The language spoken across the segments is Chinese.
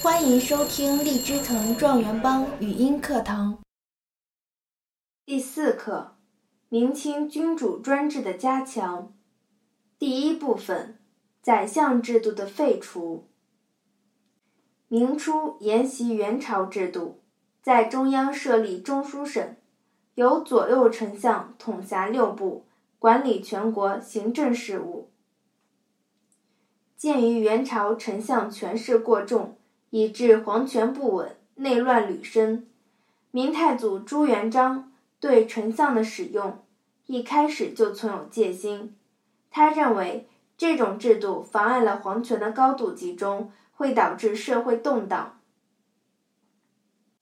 欢迎收听荔枝藤状元帮语音课堂第四课：明清君主专制的加强。第一部分：宰相制度的废除。明初沿袭元朝制度，在中央设立中书省，由左右丞相统辖六部，管理全国行政事务。鉴于元朝丞相权势过重，以致皇权不稳，内乱屡生。明太祖朱元璋对丞相的使用一开始就存有戒心，他认为这种制度妨碍了皇权的高度集中，会导致社会动荡。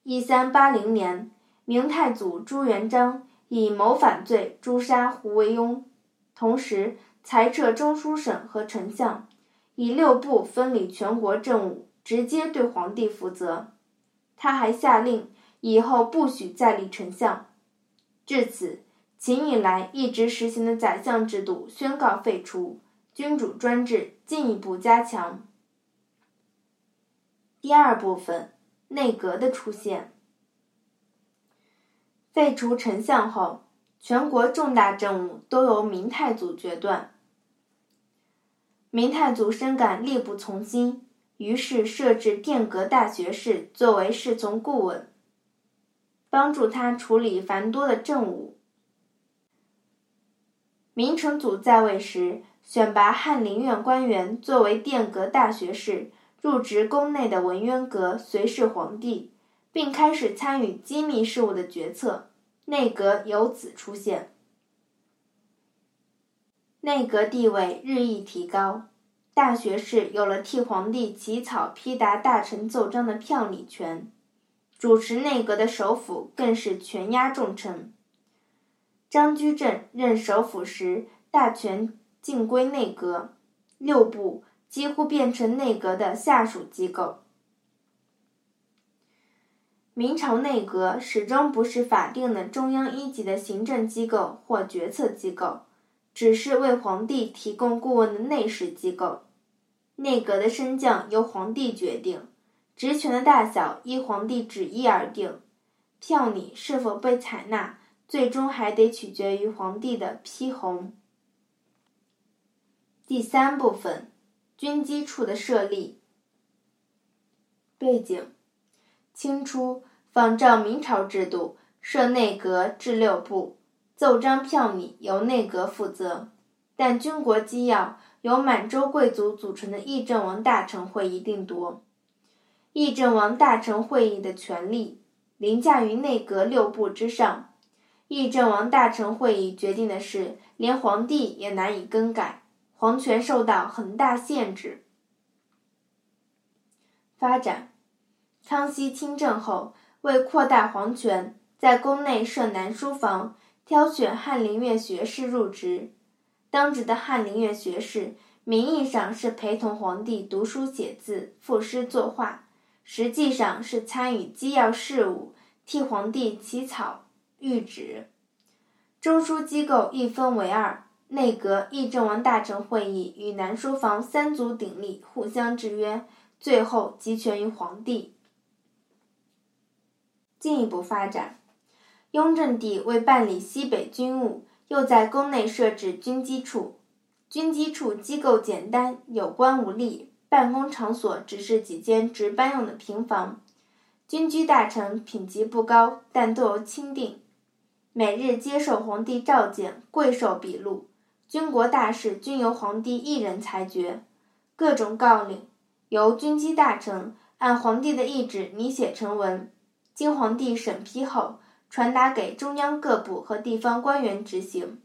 一三八零年，明太祖朱元璋以谋反罪诛杀胡惟庸，同时裁撤中书省和丞相。以六部分理全国政务，直接对皇帝负责。他还下令以后不许再立丞相。至此，秦以来一直实行的宰相制度宣告废除，君主专制进一步加强。第二部分，内阁的出现。废除丞相后，全国重大政务都由明太祖决断。明太祖深感力不从心，于是设置殿阁大学士作为侍从顾问，帮助他处理繁多的政务。明成祖在位时，选拔翰林院官员作为殿阁大学士，入职宫内的文渊阁，随侍皇帝，并开始参与机密事务的决策，内阁由此出现。内阁地位日益提高，大学士有了替皇帝起草批答大臣奏章的票拟权，主持内阁的首辅更是权压重臣。张居正任首辅时，大权尽归内阁，六部几乎变成内阁的下属机构。明朝内阁始终不是法定的中央一级的行政机构或决策机构。只是为皇帝提供顾问的内侍机构，内阁的升降由皇帝决定，职权的大小依皇帝旨意而定，票拟是否被采纳，最终还得取决于皇帝的批红。第三部分，军机处的设立。背景：清初仿照明朝制度，设内阁制六部。奏章票拟由内阁负责，但军国机要由满洲贵族组成的议政王大臣会议定夺。议政王大臣会议的权力凌驾于内阁六部之上。议政王大臣会议决定的事，连皇帝也难以更改，皇权受到很大限制。发展，康熙亲政后，为扩大皇权，在宫内设南书房。挑选翰林院学士入职，当值的翰林院学士名义上是陪同皇帝读书写字、赋诗作画，实际上是参与机要事务，替皇帝起草谕旨。中枢机构一分为二，内阁、议政王大臣会议与南书房三足鼎立，互相制约，最后集权于皇帝。进一步发展。雍正帝为办理西北军务，又在宫内设置军机处。军机处机构简单，有官无吏，办公场所只是几间值班用的平房。军机大臣品级不高，但都由钦定，每日接受皇帝召见，跪受笔录。军国大事均由皇帝一人裁决，各种诰令由军机大臣按皇帝的意志拟写成文，经皇帝审批后。传达给中央各部和地方官员执行。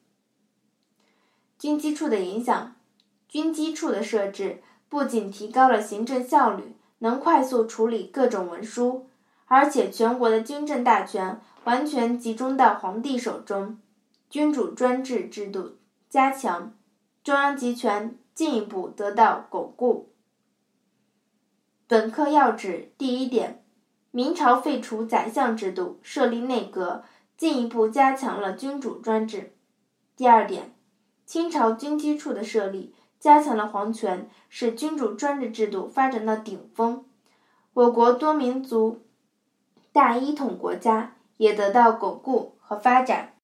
军机处的影响，军机处的设置不仅提高了行政效率，能快速处理各种文书，而且全国的军政大权完全集中到皇帝手中，君主专制制度加强，中央集权进一步得到巩固。本课要旨第一点。明朝废除宰相制度，设立内阁，进一步加强了君主专制。第二点，清朝军机处的设立，加强了皇权，使君主专制制度发展到顶峰。我国多民族大一统国家也得到巩固和发展。